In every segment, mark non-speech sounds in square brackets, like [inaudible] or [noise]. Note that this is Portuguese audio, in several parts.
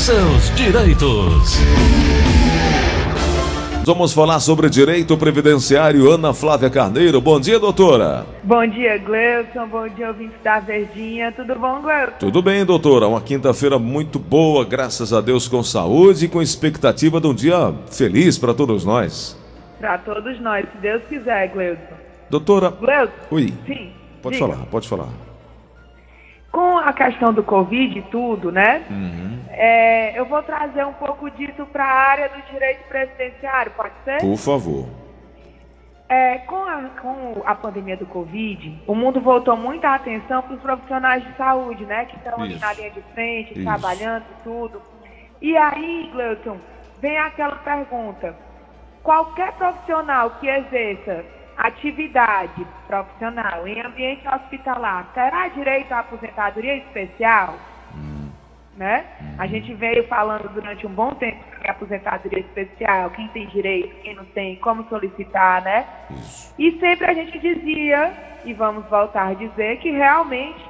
seus direitos. Vamos falar sobre direito previdenciário. Ana Flávia Carneiro. Bom dia, doutora. Bom dia, Gleuson. Bom dia, ouvintes da Verdinha. Tudo bom, Gleuson? Tudo bem, doutora. Uma quinta-feira muito boa, graças a Deus, com saúde e com expectativa de um dia feliz para todos nós. Para todos nós, se Deus quiser, Gleuson. Doutora. Gleuson. Oi. Sim. Pode diga. falar, pode falar. Com a questão do Covid e tudo, né? Uhum. É, eu vou trazer um pouco disso para a área do direito previdenciário, pode ser? Por favor. É, com, a, com a pandemia do Covid, o mundo voltou muita atenção para os profissionais de saúde, né? Que estão ali na linha de frente, Isso. trabalhando e tudo. E aí, Gleuton, vem aquela pergunta. Qualquer profissional que exerça atividade profissional em ambiente hospitalar terá direito à aposentadoria especial? né? A gente veio falando durante um bom tempo sobre aposentadoria especial, quem tem direito, quem não tem, como solicitar, né? Isso. E sempre a gente dizia, e vamos voltar a dizer, que realmente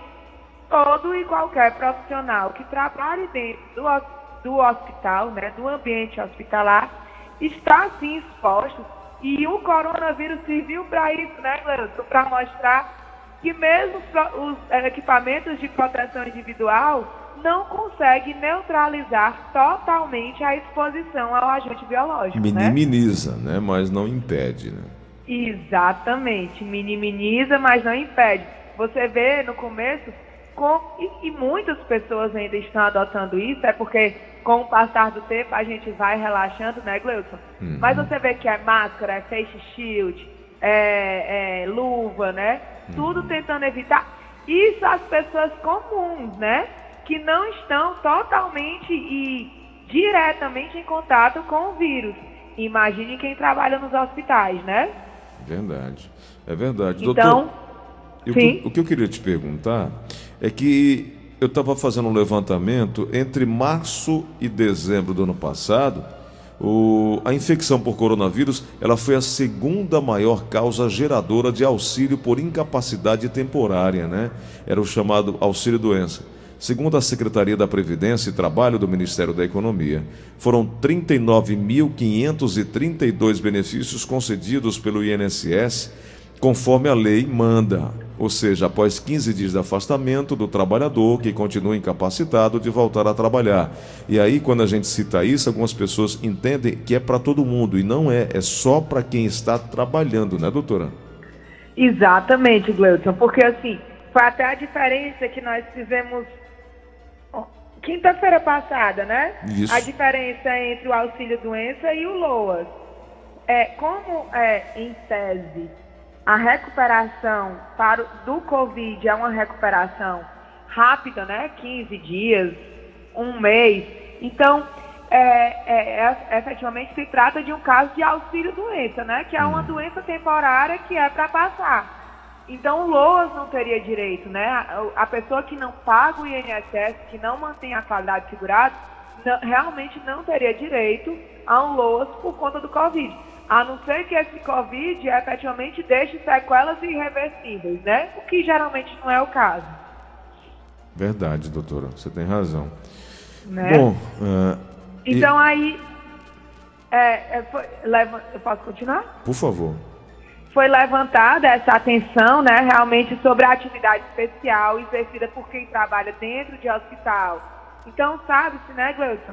todo e qualquer profissional que trabalhe dentro do, do hospital, né, do ambiente hospitalar, está sim exposto. E o coronavírus serviu para isso, né, Gleuton? Para mostrar que mesmo os eh, equipamentos de proteção individual não conseguem neutralizar totalmente a exposição ao agente biológico, né? Minimiza, né? Mas não impede, né? Exatamente, minimiza, mas não impede. Você vê no começo, com, e, e muitas pessoas ainda estão adotando isso, é porque com o passar do tempo a gente vai relaxando, né, Gleuton? Uhum. Mas você vê que é máscara, é face shield, é, é luva, né? Tudo tentando evitar. Isso as pessoas comuns, né? Que não estão totalmente e diretamente em contato com o vírus. Imagine quem trabalha nos hospitais, né? Verdade. É verdade. Então, Doutor, eu- o que eu queria te perguntar é que eu estava fazendo um levantamento entre março e dezembro do ano passado. o- a infecção por coronavírus ela foi a segunda maior causa geradora de auxílio por incapacidade temporária, né? Era o chamado auxílio doença. Segundo a Secretaria da Previdência e Trabalho do Ministério da Economia, foram 39.532 benefícios concedidos pelo INSS, conforme a lei manda, ou seja, após 15 dias de afastamento do trabalhador que continua incapacitado de voltar a trabalhar. E aí, quando a gente cita isso, algumas pessoas entendem que é para todo mundo e não é, é só para quem está trabalhando, né, doutora? Exatamente, Gleuton, porque assim, foi até a diferença que nós fizemos quinta-feira passada, né? Isso. A diferença entre o auxílio doença e o LOAS. É, como é, em tese, a recuperação para, do Covid é uma recuperação rápida, né? 15 dias, um mês. Então, é, é, é, efetivamente se trata de um caso de auxílio doença, né? Que é uma doença temporária que é para passar. Então, o LOAS não teria direito, né? A, a pessoa que não paga o INSS, que não mantém a qualidade segurada, não- realmente não teria direito a um LOAS por conta do Covid. A não ser que esse Covid efetivamente deixe sequelas irreversíveis, né? O que geralmente não é o caso, Verdade, doutora, você tem razão. né? Bom, e- então aí, é, é, foi- leva- eu posso continuar? por favor. foi levantada essa atenção, né, realmente sobre a atividade especial exercida por quem trabalha dentro de hospital. Então, sabe-se, né, Gleuton,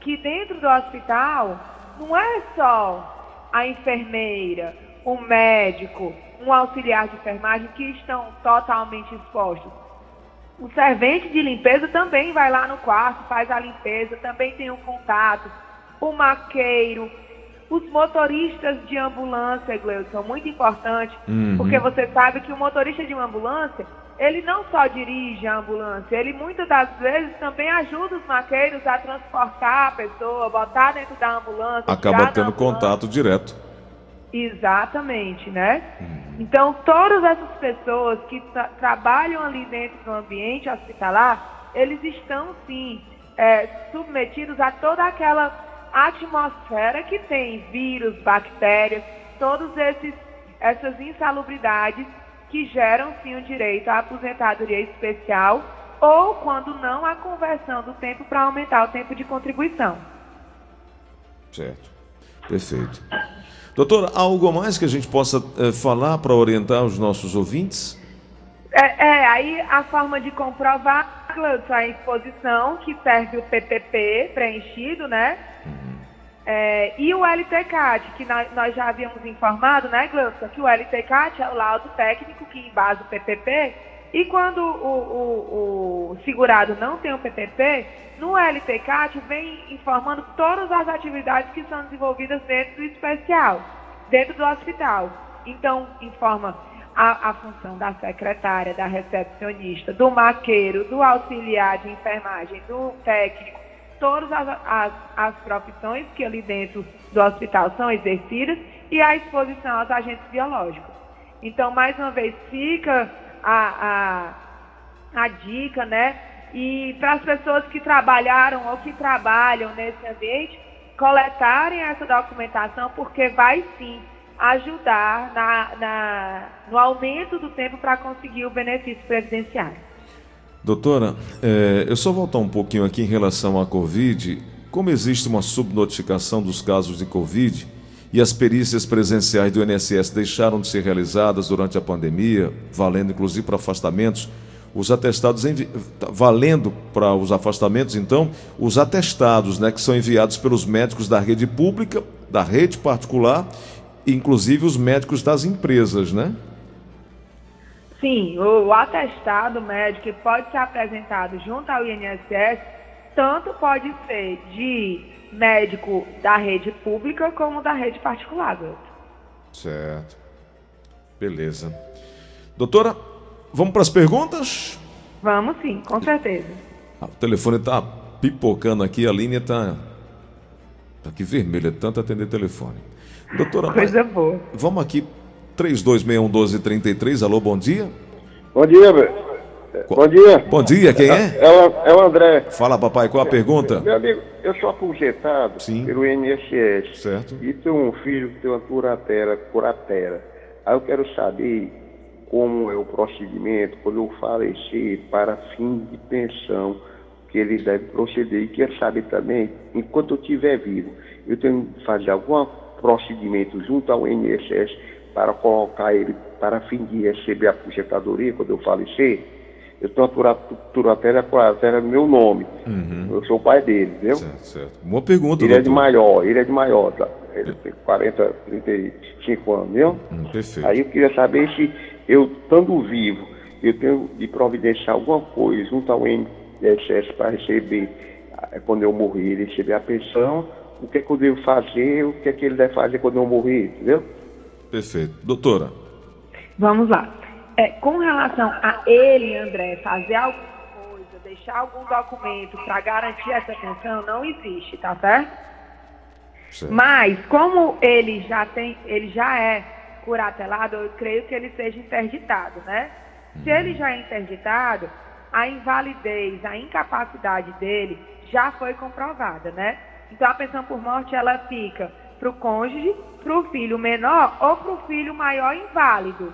que dentro do hospital não é só a enfermeira, o médico, um auxiliar de enfermagem que estão totalmente expostos. O servente de limpeza também vai lá no quarto, faz a limpeza, também tem um contato. O maqueiro, os motoristas de ambulância, Gleuson, muito importante, Uhum. porque você sabe que o motorista de uma ambulância, ele não só dirige a ambulância, ele muitas das vezes também ajuda os maqueiros a transportar a pessoa, botar dentro da ambulância. Acaba tendo ambulância. contato direto. Exatamente, né? Então, todas essas pessoas que tra- trabalham ali dentro do ambiente hospitalar, eles estão sim é, submetidos a toda aquela atmosfera que tem vírus, bactérias, todos esses essas insalubridades que geram sim o direito à aposentadoria especial ou, quando não, a conversão do tempo para aumentar o tempo de contribuição. Certo. Perfeito. Doutora, algo mais que a gente possa é, falar para orientar os nossos ouvintes? É, é, aí a forma de comprovar, a exposição, que serve o PPP preenchido, né? Uhum. É, e o LTCAT, que nós, já havíamos informado, né, Glaucia, que o LTCAT é o laudo técnico que embasa o PPP, e quando o, o, o segurado não tem o PPP, no LTCAT vem informando todas as atividades que são desenvolvidas dentro do especial, dentro do hospital. Então, informa a, a, função da secretária, da recepcionista, do maqueiro, do auxiliar de enfermagem, do técnico, todas as, as, as profissões que ali dentro do hospital são exercidas e a exposição aos agentes biológicos. Então, mais uma vez, fica a, a, a dica, né? E para as pessoas que trabalharam ou que trabalham nesse ambiente, coletarem essa documentação, porque vai sim ajudar na, na no aumento do tempo para conseguir o benefício previdenciário. Doutora, é, eu só voltar um pouquinho aqui em relação à Covid. Como existe uma subnotificação dos casos de Covid e as perícias presenciais do INSS deixaram de ser realizadas durante a pandemia, valendo inclusive para afastamentos, os atestados envi... valendo para os afastamentos, então, os atestados, né, que são enviados pelos médicos da rede pública, da rede particular inclusive os médicos das empresas, né? Sim, o atestado médico pode ser apresentado junto ao INSS, tanto pode ser de médico da rede pública como da rede particular, Certo. Beleza. Doutora, vamos para as perguntas? Vamos sim, com certeza. Ah, o telefone está pipocando aqui, a linha está tá aqui vermelha, é tanto atender telefone. Doutora, Coisa boa. Vamos aqui, 3261-1233. Alô, bom dia. Bom dia, velho. Bom dia. Bom dia, quem é? É, o, é o André. Fala, papai, qual a pergunta? Meu amigo, eu sou aposentado Sim. pelo INSS. Certo. E tenho um filho que tem uma curatela, curatela. Aí eu quero saber como é o procedimento quando eu falecer para fim de pensão que ele deve proceder. E quero saber também, enquanto eu estiver vivo, eu tenho que fazer alguma procedimento junto ao INSS para colocar ele para fim de receber a aposentadoria quando eu falecer, eu tenho a Turatera Curatera no meu nome. Uhum. Eu sou o pai dele, entendeu? Certo, certo. Boa pergunta, Ele doutor. é de maior, ele é de maior, tá? Ele tem 40, 35 anos, entendeu? Hum, perfeito. Aí eu queria saber se eu, estando vivo, eu tenho de providenciar alguma coisa junto ao INSS para receber, eh, quando eu morrer, receber a pensão o que é que eu devo fazer, o que é que ele deve fazer quando eu morrer, entendeu? Perfeito. Doutora. Vamos lá. É, com relação a ele, André, fazer alguma coisa, deixar algum documento para garantir essa pensão, não existe, tá certo? certo? Mas, como ele já tem, ele já é curatelado, eu creio que ele seja interditado, né? Se uhum. ele já é interditado, a invalidez, a incapacidade dele já foi comprovada, né? Então a pensão por morte ela fica para o cônjuge, para o filho menor ou para o filho maior inválido.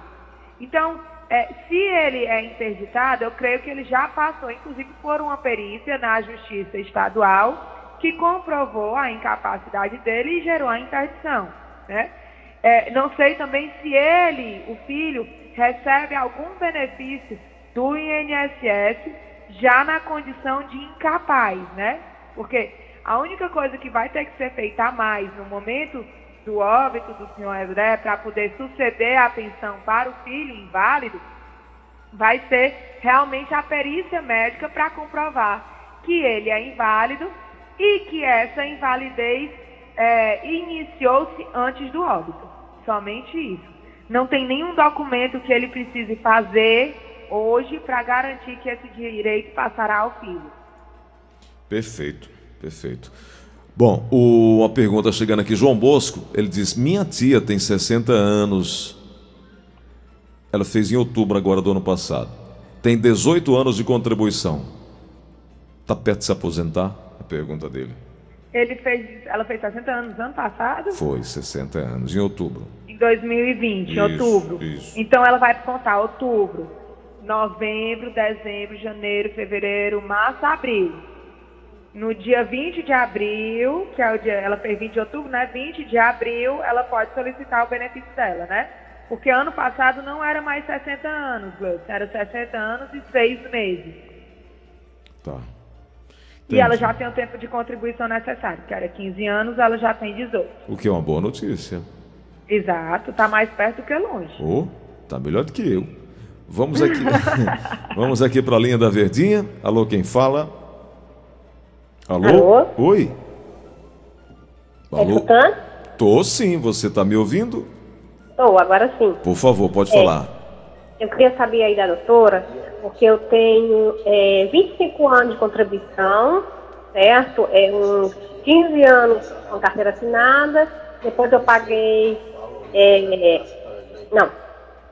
Então, é, se ele é interditado, eu creio que ele já passou, inclusive, por uma perícia na Justiça Estadual que comprovou a incapacidade dele e gerou a interdição. Né? É, não sei também se ele, o filho, recebe algum benefício do INSS já na condição de incapaz, né? Porque a única coisa que vai ter que ser feita a mais no momento do óbito do senhor André para poder suceder a pensão para o filho inválido vai ser realmente a perícia médica para comprovar que ele é inválido e que essa invalidez é, iniciou-se antes do óbito. Somente isso. Não tem nenhum documento que ele precise fazer hoje para garantir que esse direito passará ao filho. Perfeito. Perfeito. Bom, o, uma pergunta chegando aqui, João Bosco, ele diz: Minha tia tem 60 anos. Ela fez em outubro agora do ano passado. Tem 18 anos de contribuição. Está perto de se aposentar? A pergunta dele. Ele fez, ela fez 60 anos ano passado? Foi, 60 anos, em outubro. Em 2020, isso, em outubro. Isso. Então ela vai contar outubro, novembro, dezembro, janeiro, fevereiro, março, abril. No dia 20 de abril, que é o dia, ela fez 20 de outubro, né? 20 de abril, ela pode solicitar o benefício dela, né? Porque ano passado não era mais 60 anos, Gleison, era 60 anos e 6 meses. Tá. E ela já tem o tempo de contribuição necessário, que era 15 anos, ela já tem 18. O que é uma boa notícia. Exato, tá mais perto do que longe. Oh, tá melhor do que eu. Vamos aqui. [laughs] Vamos aqui para a linha da Verdinha. Alô, quem fala? Alô? Alô? Oi. Tá escutando? Tô sim, você tá me ouvindo? Tô, agora sim. Por favor, pode É. falar. Eu queria saber aí da doutora, porque eu tenho é, 25 anos de contribuição, certo? É uns 15 anos com carteira assinada, depois eu paguei, é, não,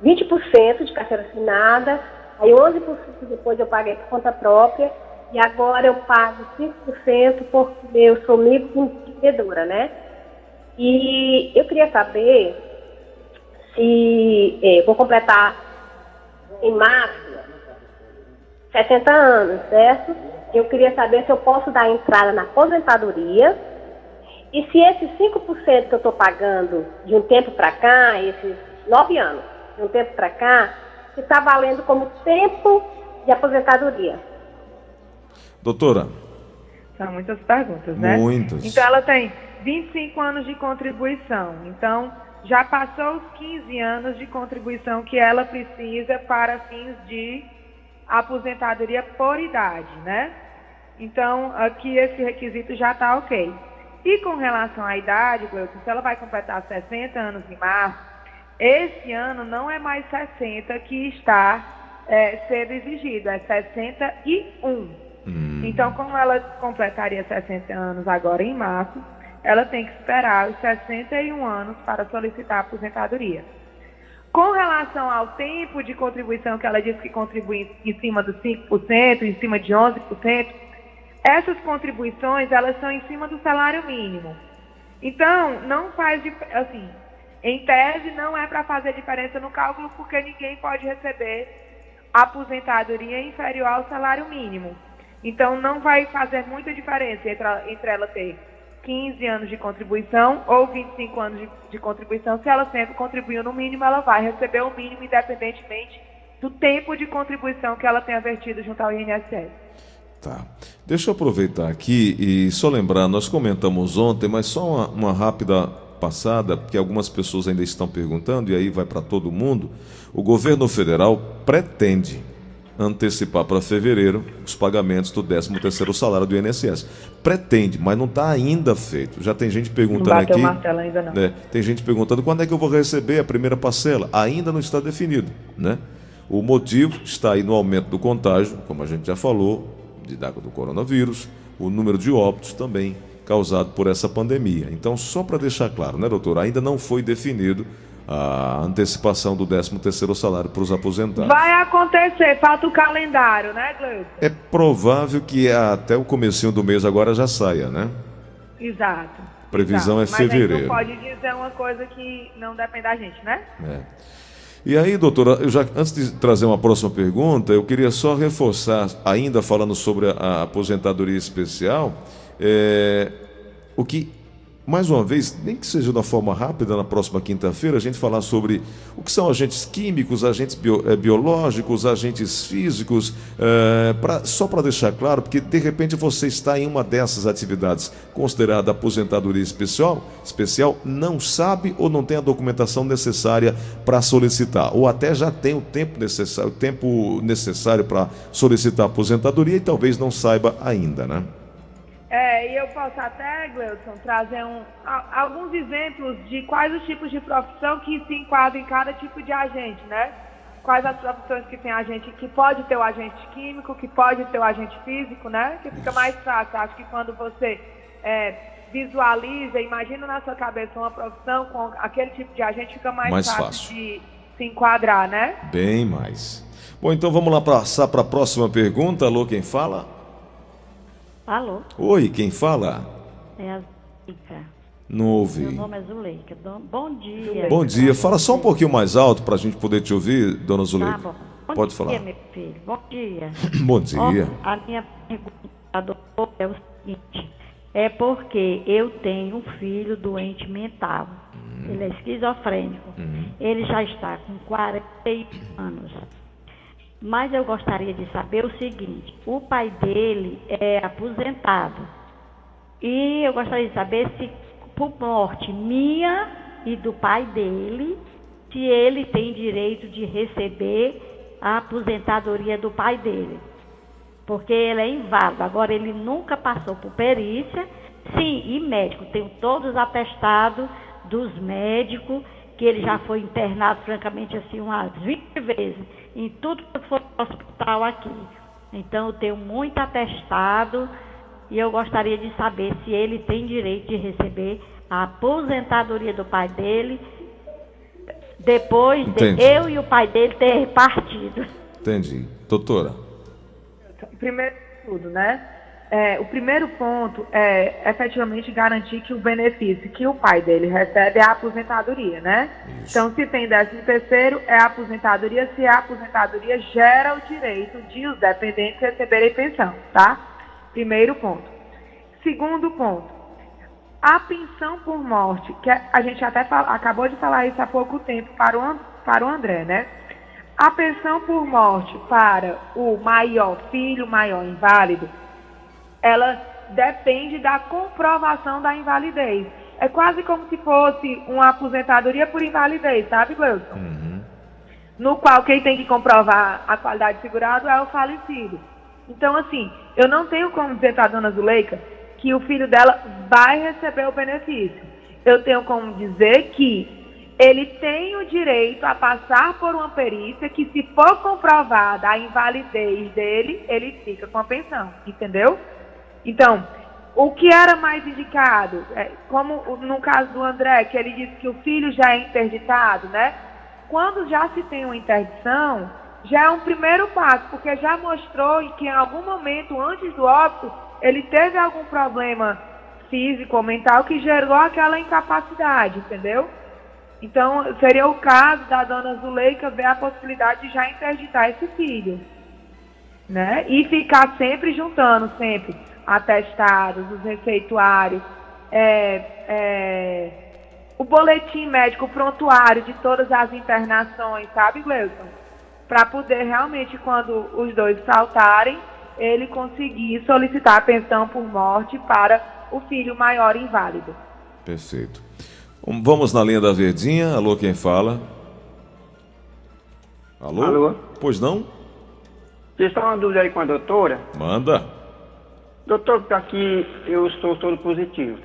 20% de carteira assinada, aí 11% depois eu paguei por conta própria, e agora eu pago 5% porque eu sou microempreendedora, né? E eu queria saber se eh, vou completar em março 60 anos, certo? Eu queria saber se eu posso dar entrada na aposentadoria e se esses 5% que eu estou pagando de um tempo para cá, esses 9 anos, de um tempo para cá, se está valendo como tempo de aposentadoria. Doutora, São muitas perguntas, né? Muitas. Então ela tem 25 anos de contribuição. Então já passou os 15 anos de contribuição que ela precisa para fins de aposentadoria por idade, né? Então aqui esse requisito já está ok. E com relação à idade, Gleuton, se ela vai completar 60 anos em março, esse ano não é mais 60 que está é, sendo exigido, é 61. Então, como ela completaria 60 anos agora em março, ela tem que esperar os 61 anos para solicitar a aposentadoria. Com relação ao tempo de contribuição, que ela disse que contribui em cima dos 5%, em cima de 11%, essas contribuições, elas são em cima do salário mínimo. Então, não faz, assim, em tese, não é para fazer diferença no cálculo, porque ninguém pode receber aposentadoria inferior ao salário mínimo. Então, não vai fazer muita diferença entre, ela ter 15 anos de contribuição ou 25 anos de, de contribuição. Se ela sempre contribuiu no mínimo, ela vai receber o mínimo, independentemente do tempo de contribuição que ela tenha vertido junto ao INSS. Tá. Deixa eu aproveitar aqui e só lembrar, nós comentamos ontem, mas só uma, uma rápida passada, porque algumas pessoas ainda estão perguntando, e aí vai para todo mundo. O governo federal pretende antecipar para fevereiro os pagamentos do 13º salário do INSS. Pretende, mas não está ainda feito. Já tem gente Não perguntando bateu o aqui. martelo ainda não. né, tem gente perguntando quando é que eu vou receber a primeira parcela. Ainda não está definido, né? O motivo está aí no aumento do contágio, como a gente já falou, de, do coronavírus, o número de óbitos também causado por essa pandemia. Então, só para deixar claro, né, doutor, ainda não foi definido a antecipação do 13º salário para os aposentados. Vai acontecer, falta o calendário, né, Gleuton? É provável que até o comecinho do mês agora já saia, né? Exato. Previsão exato. é Mas a gente fevereiro. não pode dizer uma coisa que não depende da gente, né? É. E aí, doutora, eu já, antes de trazer uma próxima pergunta, eu queria só reforçar, ainda falando sobre a, a aposentadoria especial, é, o que, mais uma vez, nem que seja de uma forma rápida, na próxima quinta-feira, a gente falar sobre o que são agentes químicos, agentes bio- eh, biológicos, agentes físicos, eh, pra- só para deixar claro, porque de repente você está em uma dessas atividades considerada aposentadoria especial, especial, não sabe ou não tem a documentação necessária para solicitar, ou até já tem o tempo necessário, o tempo necessário para solicitar a aposentadoria e talvez não saiba ainda, né? Posso até, Gleuton, trazer um, alguns exemplos de quais os tipos de profissão que se enquadram em cada tipo de agente, né? Quais as profissões que tem agente que pode ter o agente químico, que pode ter o agente físico, né? Que fica mais fácil. Acho que quando você é, visualiza, imagina na sua cabeça uma profissão com aquele tipo de agente, fica mais, Mais fácil, fácil. de se enquadrar, né? Bem mais. Bom, então vamos lá passar para a próxima pergunta. Alô, quem fala? Alô, Oi, quem fala? é a Zuleika. Não ouvi. Meu nome é Zuleika. Bom dia. Bom dia. Fala só um pouquinho mais alto para a gente poder te ouvir, dona Tá Zuleika. bom. Bom Pode dia, falar. meu filho. Bom dia. [clears throat] Bom dia. Ó, a minha pergunta, doutor, é o seguinte. É porque eu tenho um filho doente mental. Hum. Ele é esquizofrênico. Ele já está com 41 anos. Mas eu gostaria de saber o seguinte: o pai dele é aposentado. E eu gostaria de saber se, por morte minha e do pai dele, se ele tem direito de receber a aposentadoria do pai dele. Porque ele é inválido. Agora, ele nunca passou por perícia. Sim, e médico. Tenho todos os atestados dos médicos, que ele já foi internado, francamente, assim, umas 20 vezes, em tudo que foi hospital aqui. Então, eu tenho muito atestado e eu gostaria de saber se ele tem direito de receber a aposentadoria do pai dele depois de Entendi. eu e o pai dele ter partido. Entendi. Doutora. Primeiro de tudo, né? É, o primeiro ponto é efetivamente garantir que o benefício que o pai dele recebe é a aposentadoria, né? Então, se tem décimo terceiro, é a aposentadoria, se a aposentadoria gera o direito de os dependentes receberem pensão, tá? Primeiro ponto. Segundo ponto, a pensão por morte, que a gente até fala- acabou de falar isso há pouco tempo para o, para o André, né? A pensão por morte para o maior filho, maior inválido, ela depende da comprovação da invalidez. É quase como se fosse uma aposentadoria por invalidez, sabe, Gleuson? No qual quem tem que comprovar a qualidade de segurado é o falecido. Então, assim, eu não tenho como dizer para a dona Zuleika que o filho dela vai receber o benefício. Eu tenho como dizer que ele tem o direito a passar por uma perícia que, se for comprovada a invalidez dele, ele fica com a pensão, entendeu? Então, o que era mais indicado, é, como no caso do André, que ele disse que o filho já é interditado, né? Quando já se tem uma interdição, já é um primeiro passo, porque já mostrou que em algum momento antes do óbito, ele teve algum problema físico ou mental que gerou aquela incapacidade, entendeu? Então, seria o caso da dona Zuleika ver a possibilidade de já interditar esse filho né? E ficar sempre juntando, sempre, atestados, os receituários, é, é, o boletim médico, o prontuário de todas as internações, sabe, Gleuson? Para poder realmente, quando os dois saltarem, ele conseguir solicitar a pensão por morte para o filho maior inválido. Perfeito. Um, Vamos na linha da Verdinha. Alô, quem fala? Alô? Alô? Pois não? Vocês estão uma dúvida aí com a doutora? Manda. Doutor, porque aqui eu estou todo positivo.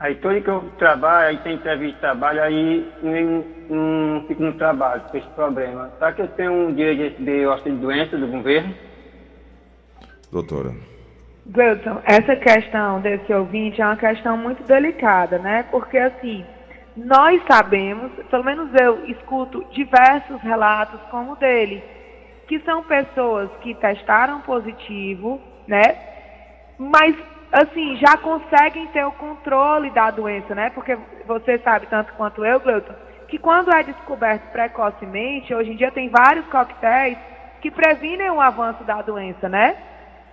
Aí todo que eu trabalho, aí tem entrevista de trabalho, aí não, não fico no trabalho com esse problema. Será que eu tenho um direito de auxílio de doença do governo? Doutora. Gleuton, essa questão desse ouvinte é uma questão muito delicada, né? Porque, assim, nós sabemos, pelo menos eu escuto diversos relatos como o dele, que são pessoas que testaram positivo, né? Mas, assim, já conseguem ter o controle da doença, né? Porque você sabe tanto quanto eu, Gleuton, que quando é descoberto precocemente, hoje em dia tem vários coquetéis que previnem o avanço da doença, né?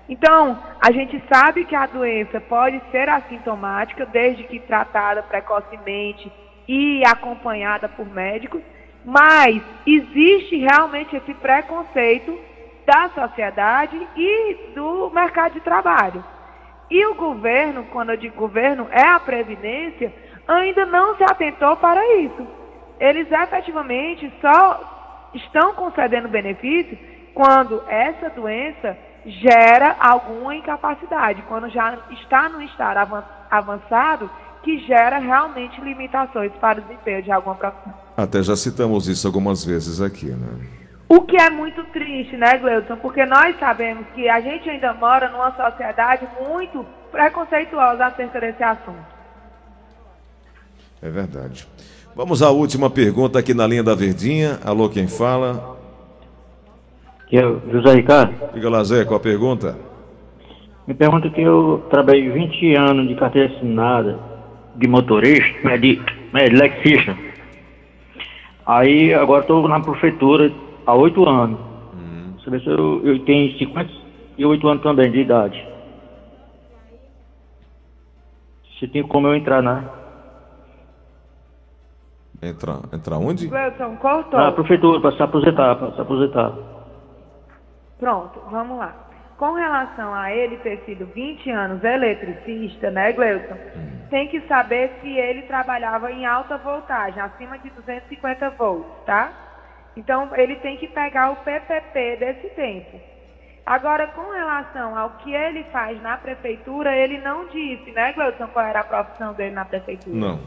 Então, a gente sabe que a doença pode ser assintomática desde que tratada precocemente e acompanhada por médicos, mas existe realmente esse preconceito da sociedade e do mercado de trabalho. E o governo, quando eu digo governo, é a Previdência, ainda não se atentou para isso. Eles efetivamente só estão concedendo benefício quando essa doença gera alguma incapacidade, quando já está no estado avan- avançado que gera realmente limitações para o desempenho de alguma profissão. Até já citamos isso algumas vezes aqui, né? O que é muito triste, né, Gleuton? Porque nós sabemos que a gente ainda mora numa sociedade muito preconceituosa acerca desse assunto. É verdade. Vamos à última pergunta aqui na linha da Verdinha. Alô, quem fala? Que é o José Ricardo. Diga lá, Zé, qual a pergunta? Me pergunta que eu trabalhei 20 anos de carteira assinada de motorista, né, de, de electrician. Aí agora estou na prefeitura há oito anos. Saber se eu, eu tenho 58 anos também de idade. Se tem como eu entrar na. Entrar, entrar onde? Gleuton, cortou. Na prefeitura, para se aposentar, para se aposentar. Pronto, vamos lá. Com relação a ele ter sido 20 anos eletricista, né, Gleuton? Tem que saber se ele trabalhava em alta voltagem, acima de 250 volts, tá? Então, ele tem que pegar o PPP desse tempo. Agora, com relação ao que ele faz na prefeitura, ele não disse, né, Gleuton, qual era a profissão dele na prefeitura? Não.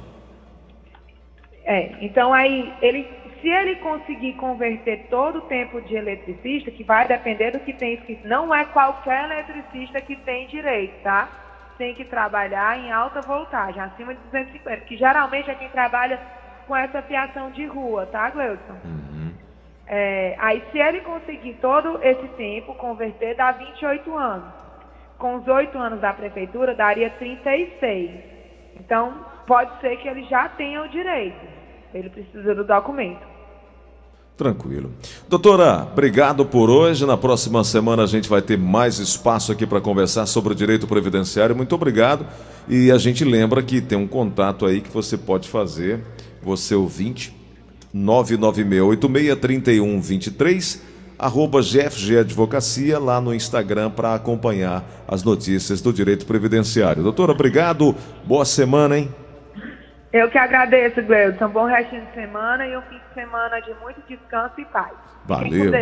É, então aí, ele, se ele conseguir converter todo o tempo de eletricista, que vai depender do que tem escrito, não é qualquer eletricista que tem direito, tá? Tem que trabalhar em alta voltagem, acima de 250, que geralmente é quem trabalha com essa fiação de rua, tá, Gleuton? É, aí, se ele conseguir todo esse tempo, converter, dá 28 anos. Com os 8 anos da prefeitura, daria 36. Então, pode ser que ele já tenha o direito. Ele precisa do documento. Tranquilo. Doutora, obrigado por hoje. Na próxima semana a gente vai ter mais espaço aqui para conversar sobre o direito previdenciário. Muito obrigado. E a gente lembra que tem um contato aí que você pode fazer, você ouvinte, 996863123, arroba GFG Advocacia, lá no Instagram para acompanhar as notícias do direito previdenciário. Doutora, obrigado. Boa semana, hein? Eu que agradeço, Gleudson. Bom restinho de semana e um fim de semana de muito descanso e paz. Valeu.